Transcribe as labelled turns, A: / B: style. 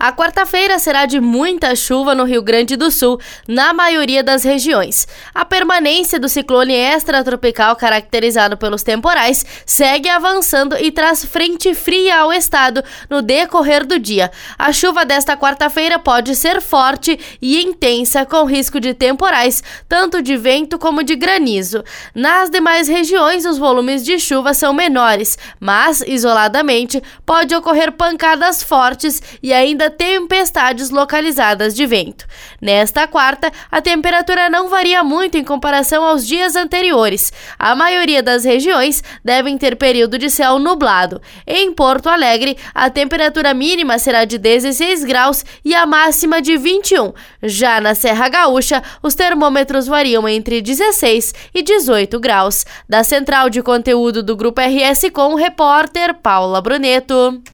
A: A quarta-feira será de muita chuva no Rio Grande do Sul, na maioria das regiões. A permanência do ciclone extratropical, caracterizado pelos temporais, segue avançando e traz frente fria ao estado no decorrer do dia. A chuva desta quarta-feira pode ser forte e intensa, com risco de temporais, tanto de vento como de granizo. Nas demais regiões, os volumes de chuva são menores, mas, isoladamente, pode ocorrer pancadas fortes e ainda tempestades localizadas de vento. Nesta quarta, a temperatura não varia muito em comparação aos dias anteriores. A maioria das regiões devem ter período de céu nublado. Em Porto Alegre, a temperatura mínima será de 16 graus e a máxima de 21. Já na Serra Gaúcha, os termômetros variam entre 16 e 18 graus. Da central de conteúdo do Grupo RS com o repórter Paula Bruneto.